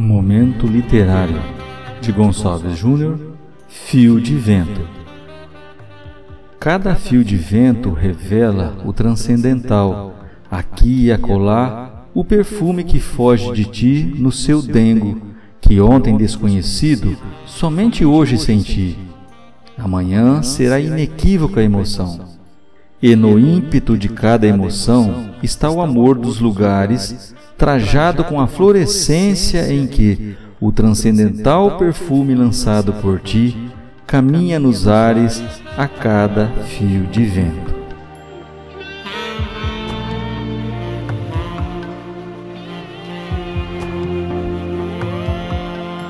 Momento Literário, de Gonçalves Júnior, Fio de Vento. Cada fio de vento revela o transcendental, aqui e acolá, o perfume que foge de ti no seu dengo, que ontem desconhecido, somente hoje senti. Amanhã será inequívoca a emoção. E no ímpeto de cada emoção está o amor dos lugares, trajado com a florescência em que o transcendental perfume lançado por ti caminha nos ares a cada fio de vento.